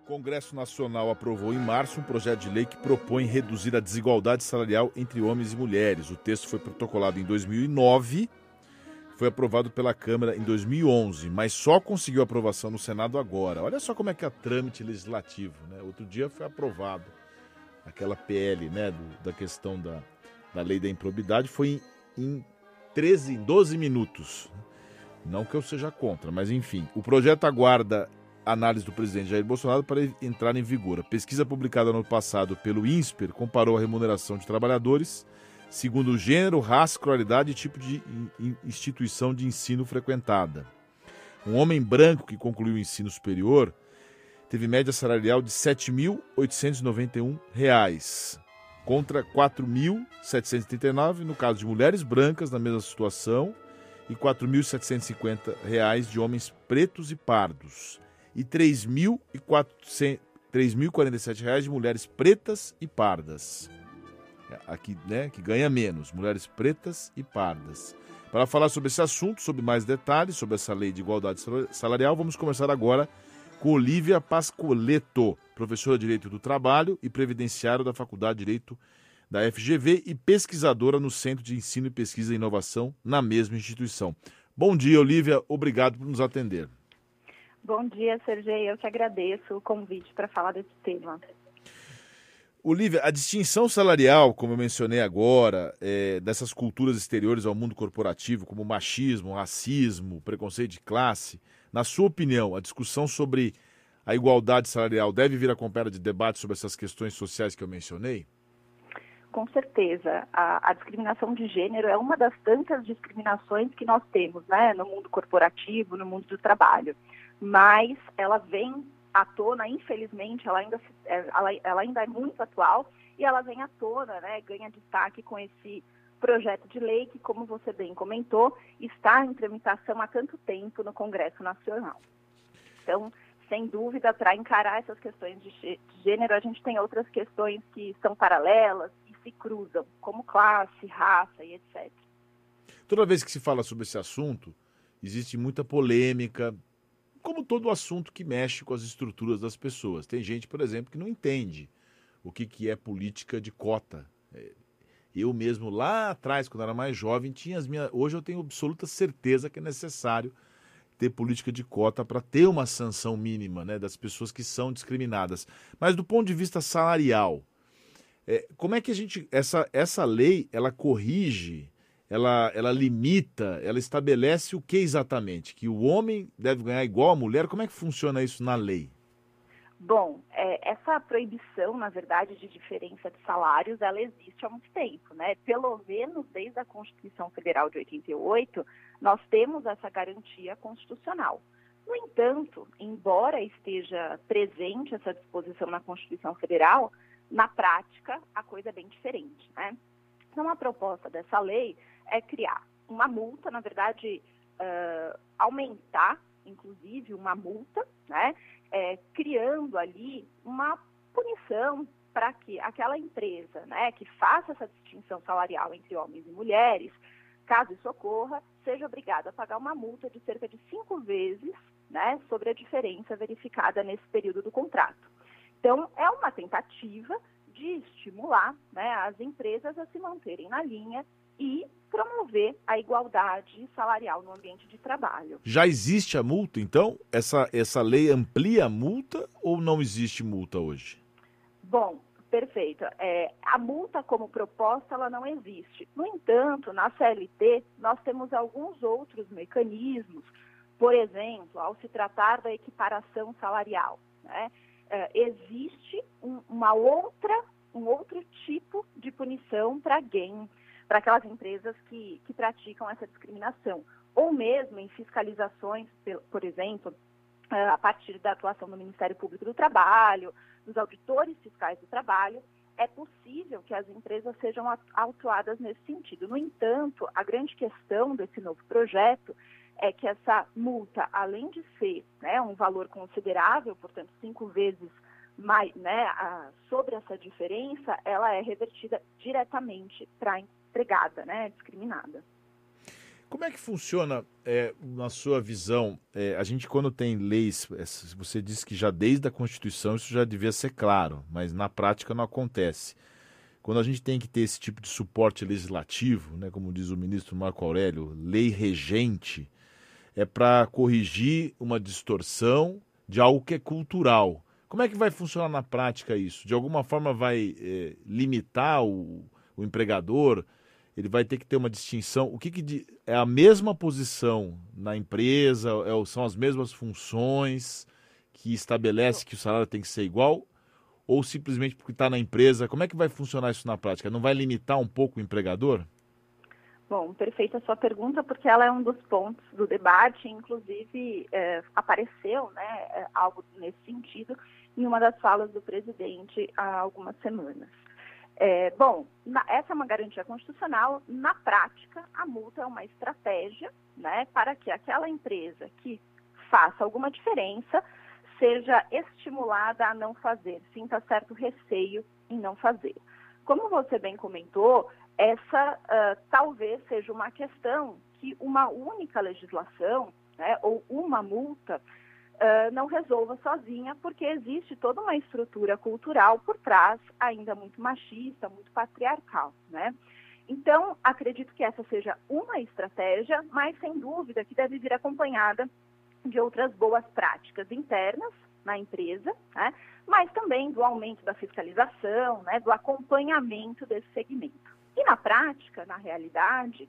Congresso Nacional aprovou em março um projeto de lei que propõe reduzir a desigualdade salarial entre homens e mulheres. O texto foi protocolado em 2009, foi aprovado pela Câmara em 2011, mas só conseguiu aprovação no Senado agora. Olha só como é que é trâmite legislativo, né? Outro dia foi aprovado aquela PL, né, do, da questão da, da lei da improbidade, foi em, em 13, 12 minutos. Não que eu seja contra, mas enfim. O projeto aguarda análise do presidente Jair Bolsonaro para entrar em vigor. A pesquisa publicada no passado pelo INSPER comparou a remuneração de trabalhadores segundo gênero, raça, escolaridade e tipo de instituição de ensino frequentada. Um homem branco que concluiu o ensino superior teve média salarial de R$ 7.891, contra R$ 4.739 no caso de mulheres brancas na mesma situação e R$ 4.750 de homens pretos e pardos e R$ 3.047 de mulheres pretas e pardas. É, aqui, né, que ganha menos, mulheres pretas e pardas. Para falar sobre esse assunto, sobre mais detalhes sobre essa lei de igualdade salarial, vamos começar agora com Olivia Pascoleto, professora de Direito do Trabalho e Previdenciário da Faculdade de Direito da FGV e pesquisadora no Centro de Ensino e Pesquisa e Inovação na mesma instituição. Bom dia, Olivia. Obrigado por nos atender. Bom dia, Sergei. Eu te agradeço o convite para falar desse tema. Olivia, a distinção salarial, como eu mencionei agora, é, dessas culturas exteriores ao mundo corporativo, como machismo, racismo, preconceito de classe, na sua opinião, a discussão sobre a igualdade salarial deve vir acompanhada de debate sobre essas questões sociais que eu mencionei? Com certeza. A, a, discriminação de gênero é uma das tantas discriminações que nós temos né, no mundo corporativo, no mundo do trabalho. Mas ela vem à tona, infelizmente, ela ainda, é, ela, ela ainda é muito atual e ela vem à tona, né, ganha destaque com esse projeto de lei que, como você bem comentou, está em tramitação há tanto tempo no Congresso Nacional. Então, sem dúvida, para encarar essas questões de gênero, a gente tem outras questões que são paralelas e se cruzam, como classe, raça e etc. Toda vez que se fala sobre esse assunto, existe muita polêmica, como todo assunto que mexe com as estruturas das pessoas. Tem gente, por exemplo, que não entende o que, que é política de cota. É, eu mesmo, lá atrás, quando era mais jovem, tinha as minhas. Hoje eu tenho absoluta certeza que é necessário ter política de cota para ter uma sanção mínima né, das pessoas que são discriminadas. Mas do ponto de vista salarial, é, como é que a gente. Essa, essa lei ela corrige ela, ela limita, ela estabelece o que exatamente? Que o homem deve ganhar igual a mulher? Como é que funciona isso na lei? Bom, é, essa proibição, na verdade, de diferença de salários, ela existe há muito tempo, né? Pelo menos desde a Constituição Federal de 88, nós temos essa garantia constitucional. No entanto, embora esteja presente essa disposição na Constituição Federal, na prática a coisa é bem diferente, né? Então, a proposta dessa lei é criar uma multa, na verdade, uh, aumentar, inclusive, uma multa, né? É, criando ali uma punição para que aquela empresa né, que faça essa distinção salarial entre homens e mulheres, caso isso ocorra, seja obrigada a pagar uma multa de cerca de cinco vezes né, sobre a diferença verificada nesse período do contrato. Então, é uma tentativa de estimular né, as empresas a se manterem na linha e promover a igualdade salarial no ambiente de trabalho. Já existe a multa, então? Essa, essa lei amplia a multa ou não existe multa hoje? Bom, perfeito. É, a multa como proposta, ela não existe. No entanto, na CLT, nós temos alguns outros mecanismos, por exemplo, ao se tratar da equiparação salarial, né? É, existe um, uma outra, um outro tipo de punição para quem para aquelas empresas que, que praticam essa discriminação. Ou mesmo em fiscalizações, por exemplo, eh, a partir da atuação do Ministério Público do Trabalho, dos auditores fiscais do trabalho, é possível que as empresas sejam autuadas nesse sentido. No entanto, a grande questão desse novo projeto é que essa multa, além de ser né, um valor considerável, portanto, cinco vezes mais, né, a, sobre essa diferença, ela é revertida diretamente para a empregada, né, discriminada. Como é que funciona, é, na sua visão, é, a gente quando tem leis, é, você disse que já desde a Constituição isso já devia ser claro, mas na prática não acontece. Quando a gente tem que ter esse tipo de suporte legislativo, né, como diz o ministro Marco Aurélio, lei regente, é para corrigir uma distorção de algo que é cultural. Como é que vai funcionar na prática isso? De alguma forma vai é, limitar o, o empregador? Ele vai ter que ter uma distinção. O que, que é a mesma posição na empresa? É, são as mesmas funções que estabelece que o salário tem que ser igual? Ou simplesmente porque está na empresa? Como é que vai funcionar isso na prática? Não vai limitar um pouco o empregador? Bom, perfeita a sua pergunta, porque ela é um dos pontos do debate, inclusive é, apareceu né, é, algo nesse sentido em uma das falas do presidente há algumas semanas. É, bom, na, essa é uma garantia constitucional. Na prática, a multa é uma estratégia né, para que aquela empresa que faça alguma diferença seja estimulada a não fazer, sinta certo receio em não fazer. Como você bem comentou, essa uh, talvez seja uma questão que uma única legislação né, ou uma multa não resolva sozinha, porque existe toda uma estrutura cultural por trás, ainda muito machista, muito patriarcal, né? Então, acredito que essa seja uma estratégia, mas sem dúvida que deve vir acompanhada de outras boas práticas internas na empresa, né? mas também do aumento da fiscalização, né? do acompanhamento desse segmento. E na prática, na realidade,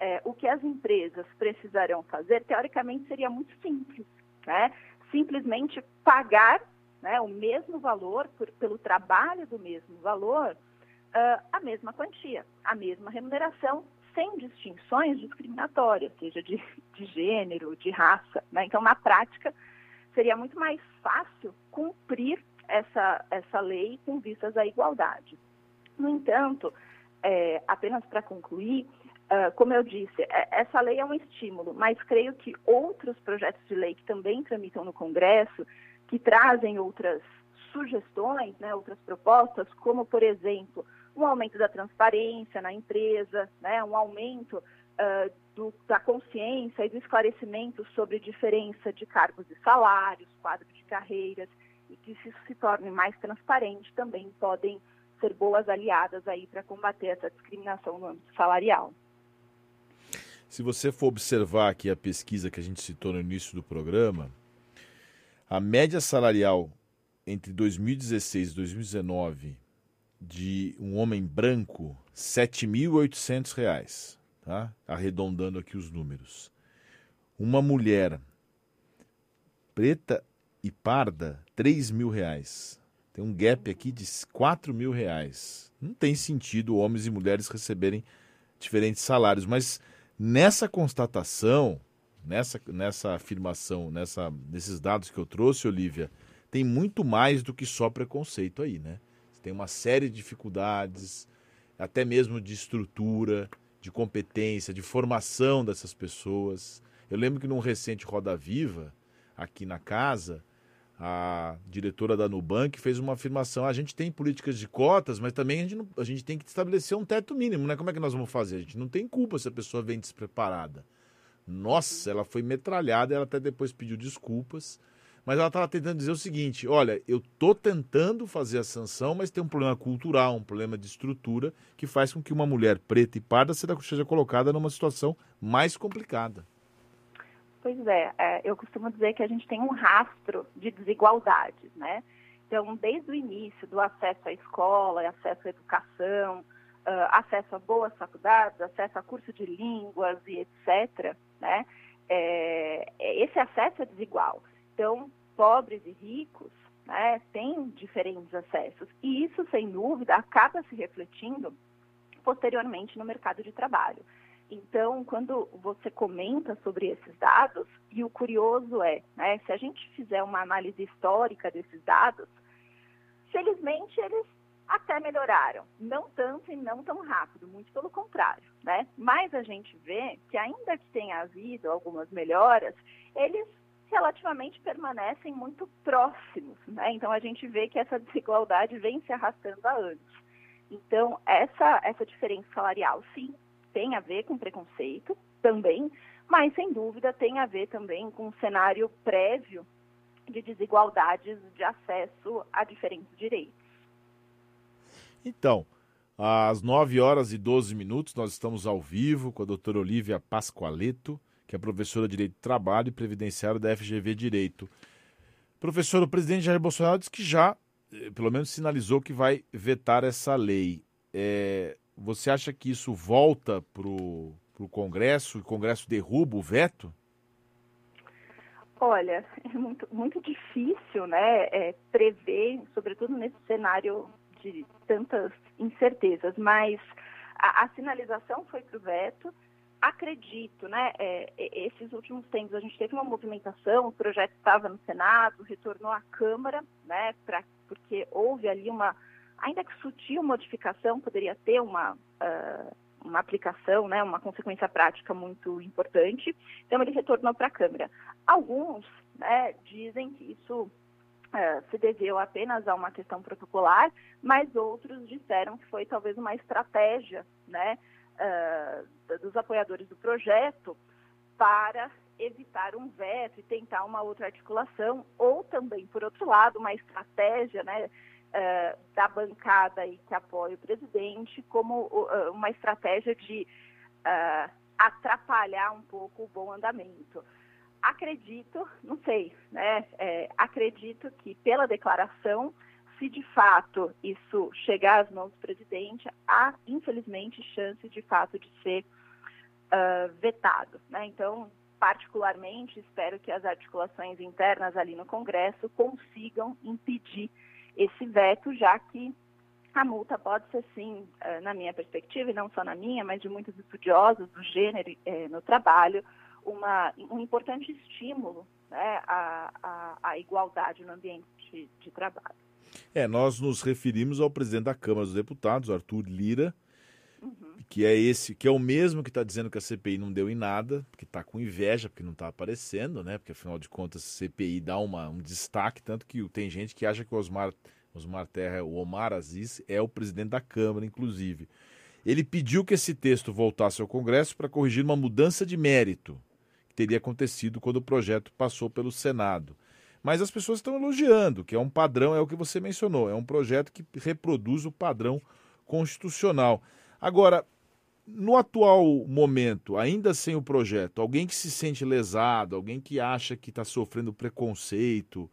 é, o que as empresas precisarão fazer, teoricamente, seria muito simples. Né? Simplesmente pagar né, o mesmo valor, por, pelo trabalho do mesmo valor, uh, a mesma quantia, a mesma remuneração, sem distinções discriminatórias, seja de, de gênero, de raça. Né? Então, na prática, seria muito mais fácil cumprir essa, essa lei com vistas à igualdade. No entanto, é, apenas para concluir, como eu disse, é, essa lei é um estímulo, mas creio que outros projetos de lei que também tramitam no Congresso, que trazem outras sugestões, né, outras propostas, como, por exemplo, um aumento da transparência na empresa, né, um aumento uh, do, da consciência e do esclarecimento sobre diferença de cargos e salários, quadro de carreiras, e que isso se torne mais transparente, também podem ser boas aliadas aí para combater essa discriminação no âmbito salarial. Se você for observar aqui a pesquisa que a gente citou no início do programa, a média salarial entre 2016 e 2019 de um homem branco, R$ 7.800, tá? arredondando aqui os números. Uma mulher preta e parda, R$ mil reais. Tem um gap aqui de R$ reais. Não tem sentido homens e mulheres receberem diferentes salários, mas Nessa constatação, nessa, nessa afirmação, nessa, nesses dados que eu trouxe, Olivia, tem muito mais do que só preconceito aí, né? Tem uma série de dificuldades, até mesmo de estrutura, de competência, de formação dessas pessoas. Eu lembro que num recente Roda Viva, aqui na casa, a diretora da Nubank fez uma afirmação: a gente tem políticas de cotas, mas também a gente, não, a gente tem que estabelecer um teto mínimo, né? Como é que nós vamos fazer? A gente não tem culpa se a pessoa vem despreparada. Nossa, ela foi metralhada, ela até depois pediu desculpas, mas ela estava tentando dizer o seguinte: olha, eu estou tentando fazer a sanção, mas tem um problema cultural, um problema de estrutura que faz com que uma mulher preta e parda seja colocada numa situação mais complicada. Pois é, é, eu costumo dizer que a gente tem um rastro de desigualdades, né? Então, desde o início do acesso à escola, acesso à educação, uh, acesso a boas faculdades, acesso a curso de línguas e etc., né? É, esse acesso é desigual. Então, pobres e ricos né, têm diferentes acessos. E isso, sem dúvida, acaba se refletindo posteriormente no mercado de trabalho. Então, quando você comenta sobre esses dados, e o curioso é, né, se a gente fizer uma análise histórica desses dados, felizmente eles até melhoraram, não tanto e não tão rápido, muito pelo contrário, né? Mas a gente vê que ainda que tenha havido algumas melhoras, eles relativamente permanecem muito próximos, né? Então a gente vê que essa desigualdade vem se arrastando há anos. Então essa essa diferença salarial, sim, tem a ver com preconceito, também, mas sem dúvida tem a ver também com um cenário prévio de desigualdades de acesso a diferentes direitos. Então, às 9 horas e 12 minutos, nós estamos ao vivo com a doutora Olivia Pascoaleto, que é professora de Direito do Trabalho e Previdenciário da FGV Direito. Professor, o presidente Jair Bolsonaro disse que já, eh, pelo menos, sinalizou que vai vetar essa lei. É, você acha que isso volta para o Congresso e o Congresso derruba o veto? Olha, é muito, muito difícil né, é, prever, sobretudo nesse cenário de tantas incertezas, mas a, a sinalização foi para o veto. Acredito, né? É, esses últimos tempos a gente teve uma movimentação, o projeto estava no Senado, retornou à Câmara, né? Pra, porque houve ali uma, ainda que sutil modificação, poderia ter uma, uh, uma aplicação, né? Uma consequência prática muito importante. Então ele retornou para a Câmara. Alguns, né? Dizem que isso Uh, se deveu apenas a uma questão protocolar, mas outros disseram que foi talvez uma estratégia né, uh, dos apoiadores do projeto para evitar um veto e tentar uma outra articulação, ou também, por outro lado, uma estratégia né, uh, da bancada aí que apoia o presidente como uma estratégia de atrapalhar um pouco o bom andamento acredito, não sei, né? É, acredito que pela declaração, se de fato isso chegar às mãos do presidente, há infelizmente chance de fato de ser uh, vetado, né? Então, particularmente, espero que as articulações internas ali no Congresso consigam impedir esse veto, já que a multa pode ser, sim, ah, na minha perspectiva, e não só na minha, mas de muitos estudiosos do gênero eh, no trabalho, uma, um importante estímulo né, à, à, à, igualdade no ambiente de, de, trabalho. É, nós nos referimos ao presidente da Câmara dos Deputados, Arthur Lira, uhum. que é esse, que é o mesmo que está dizendo que a CPI não deu em nada, que está com inveja, porque não está aparecendo, né? Porque afinal de contas a CPI dá uma, um destaque, tanto que tem gente que acha que o Osmar, Osmar Terra, o Omar Aziz, é o presidente da Câmara, inclusive. Ele pediu que esse texto voltasse ao Congresso para corrigir uma mudança de mérito que teria acontecido quando o projeto passou pelo Senado. Mas as pessoas estão elogiando, que é um padrão, é o que você mencionou, é um projeto que reproduz o padrão constitucional. Agora, no atual momento, ainda sem o projeto, alguém que se sente lesado, alguém que acha que está sofrendo preconceito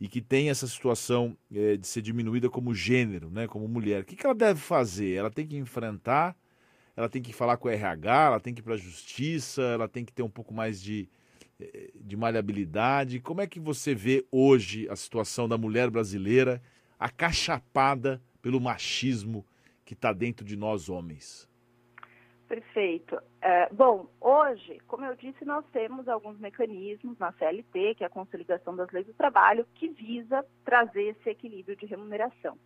e que tem essa situação é, de ser diminuída como gênero, né, como mulher, o que, que ela deve fazer? Ela tem que enfrentar ela tem que falar com o RH, ela tem que ir para a justiça, ela tem que ter um pouco mais de, eh, de maleabilidade. Como é que você vê hoje a situação da mulher brasileira acachapada pelo machismo que está dentro de nós homens? Perfeito. É, bom, hoje, como eu disse, nós temos alguns mecanismos na CLT, que é a Consolidação das Leis do Trabalho, que visa trazer esse equilíbrio de remuneração.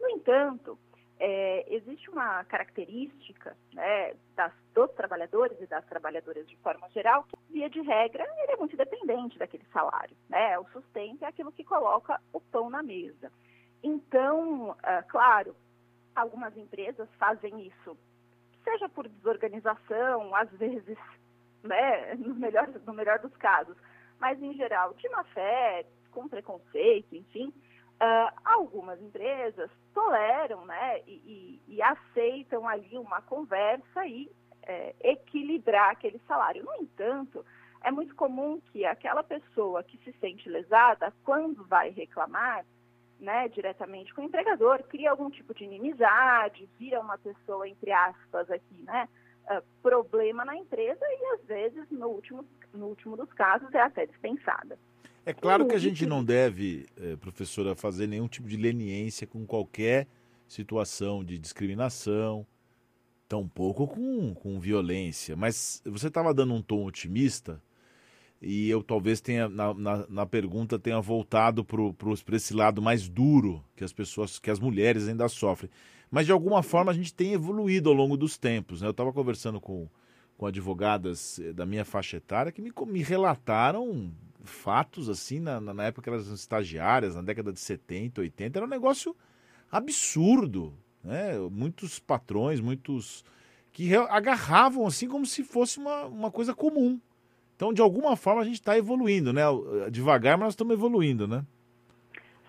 No entanto, é, existe uma característica né, das, dos trabalhadores e das trabalhadoras de forma geral que, via de regra, ele é muito dependente daquele salário. Né? O sustento é aquilo que coloca o pão na mesa. Então, é, claro, algumas empresas fazem isso, seja por desorganização, às vezes, né, no, melhor, no melhor dos casos, mas em geral de má fé, com preconceito, enfim, Uh, algumas empresas toleram né, e, e, e, aceitam ali uma conversa e é, equilibrar aquele salário. No entanto, é muito comum que aquela pessoa que se sente lesada, quando vai reclamar né, diretamente com o empregador, cria algum tipo de inimizade, vira uma pessoa, entre aspas, aqui, né, uh, problema na empresa e, às vezes, no último, no último dos casos, é até dispensada. É claro que a gente não deve, eh, professora, fazer nenhum tipo de leniência com qualquer situação de discriminação, tampouco com, com violência. Mas você estava dando um tom otimista e eu talvez tenha, na, na, na pergunta, tenha voltado para esse lado mais duro que as pessoas, que as mulheres ainda sofrem. Mas de alguma forma a gente tem evoluído ao longo dos tempos. Né? Eu estava conversando com, com advogadas eh, da minha faixa etária que me, me relataram fatos assim, na, na época que elas eram estagiárias, na década de 70, 80, era um negócio absurdo. Né? Muitos patrões, muitos que agarravam assim como se fosse uma, uma coisa comum. Então, de alguma forma, a gente está evoluindo, né? Devagar, mas nós estamos evoluindo, né?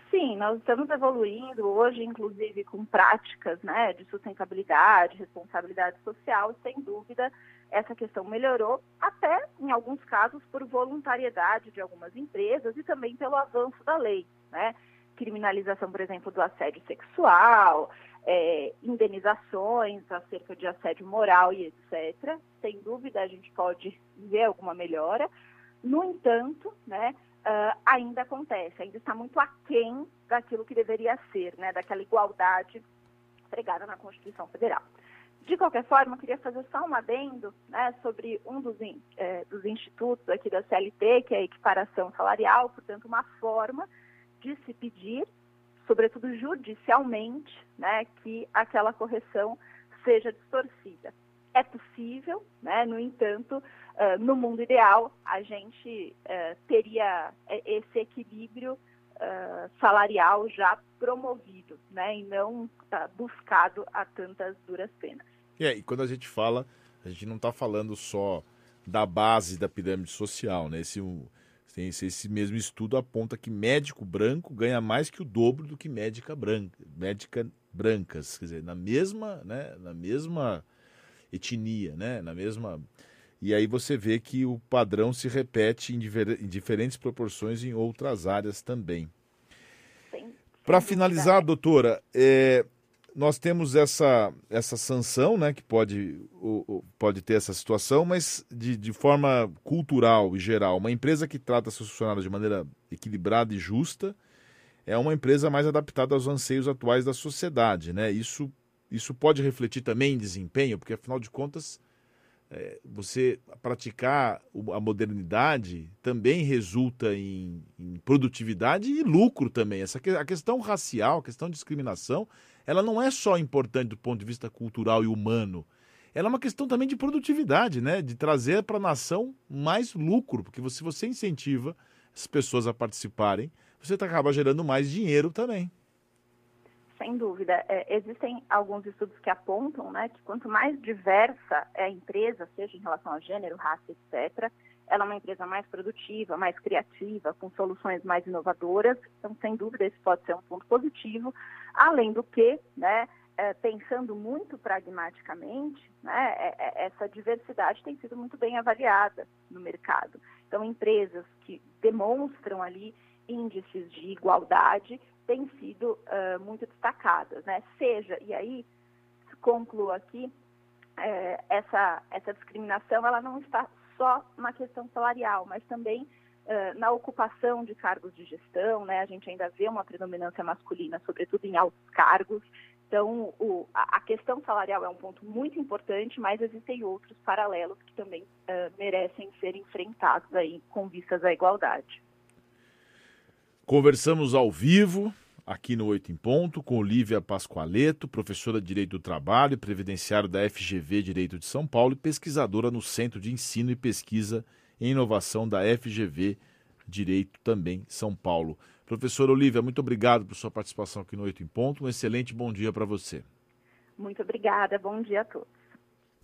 Sim, nós estamos evoluindo hoje, inclusive com práticas né, de sustentabilidade, responsabilidade social, sem dúvida essa questão melhorou, até em alguns casos por voluntariedade de algumas empresas e também pelo avanço da lei, né? Criminalização, por exemplo, do assédio sexual, é, indenizações acerca de assédio moral e etc. Sem dúvida a gente pode ver alguma melhora. No entanto, né, uh, ainda acontece, ainda está muito aquém daquilo que deveria ser, né, daquela igualdade pregada na Constituição Federal. De qualquer forma, eu queria fazer só um adendo né, sobre um dos, é, dos institutos aqui da CLT, que é a equiparação salarial, portanto, uma forma de se pedir, sobretudo judicialmente, né, que aquela correção seja distorcida. É possível, né, no entanto, uh, no mundo ideal, a gente uh, teria esse equilíbrio uh, salarial já promovido, né, e não buscado a tantas duras penas. É, e quando a gente fala, a gente não está falando só da base da pirâmide social, né? Esse, esse, esse mesmo estudo aponta que médico branco ganha mais que o dobro do que médica branca, médica brancas, quer dizer, na mesma, né, na mesma etnia, né, na mesma e aí você vê que o padrão se repete em, diver... em diferentes proporções em outras áreas também. Para finalizar, doutora, é, nós temos essa, essa sanção, né, que pode, pode ter essa situação, mas de, de forma cultural e geral. Uma empresa que trata seus funcionários de maneira equilibrada e justa é uma empresa mais adaptada aos anseios atuais da sociedade. Né? Isso, isso pode refletir também em desempenho, porque afinal de contas você praticar a modernidade também resulta em, em, produtividade e lucro também. Essa, a questão racial, a questão de discriminação, ela não é só importante do ponto de vista cultural e humano. Ela é uma questão também de produtividade, né? de trazer para a nação mais lucro, porque se você incentiva as pessoas a participarem, você acaba gerando mais dinheiro também. Sem dúvida. É, existem alguns estudos que apontam né, que quanto mais diversa é a empresa, seja em relação a gênero, raça, etc., ela é uma empresa mais produtiva, mais criativa, com soluções mais inovadoras. Então, sem dúvida, esse pode ser um ponto positivo. Além do que, né, é, pensando muito pragmaticamente, né, é, é, essa diversidade tem sido muito bem avaliada no mercado. Então, empresas que demonstram ali índices de igualdade têm sido uh, muito destacadas, né? Seja, e aí concluo aqui, é, essa, essa discriminação ela não está só na questão salarial, mas também na ocupação de cargos de gestão, né? A gente ainda vê uma predominância masculina, sobretudo em altos cargos. Então, o, a, questão salarial é um ponto muito importante, mas existem outros paralelos que também merecem ser enfrentados aí com vistas à igualdade. Conversamos ao vivo, aqui no Oito em Ponto, com Olivia Pascoaleto, professora de Direito do Trabalho e Previdenciário da FGV Direito de São Paulo e pesquisadora no Centro de Ensino e Pesquisa em Inovação da FGV Direito também São Paulo. Professora Olivia, muito obrigado por sua participação aqui no Oito em Ponto. Um excelente bom dia para você. Muito obrigada, bom dia a todos.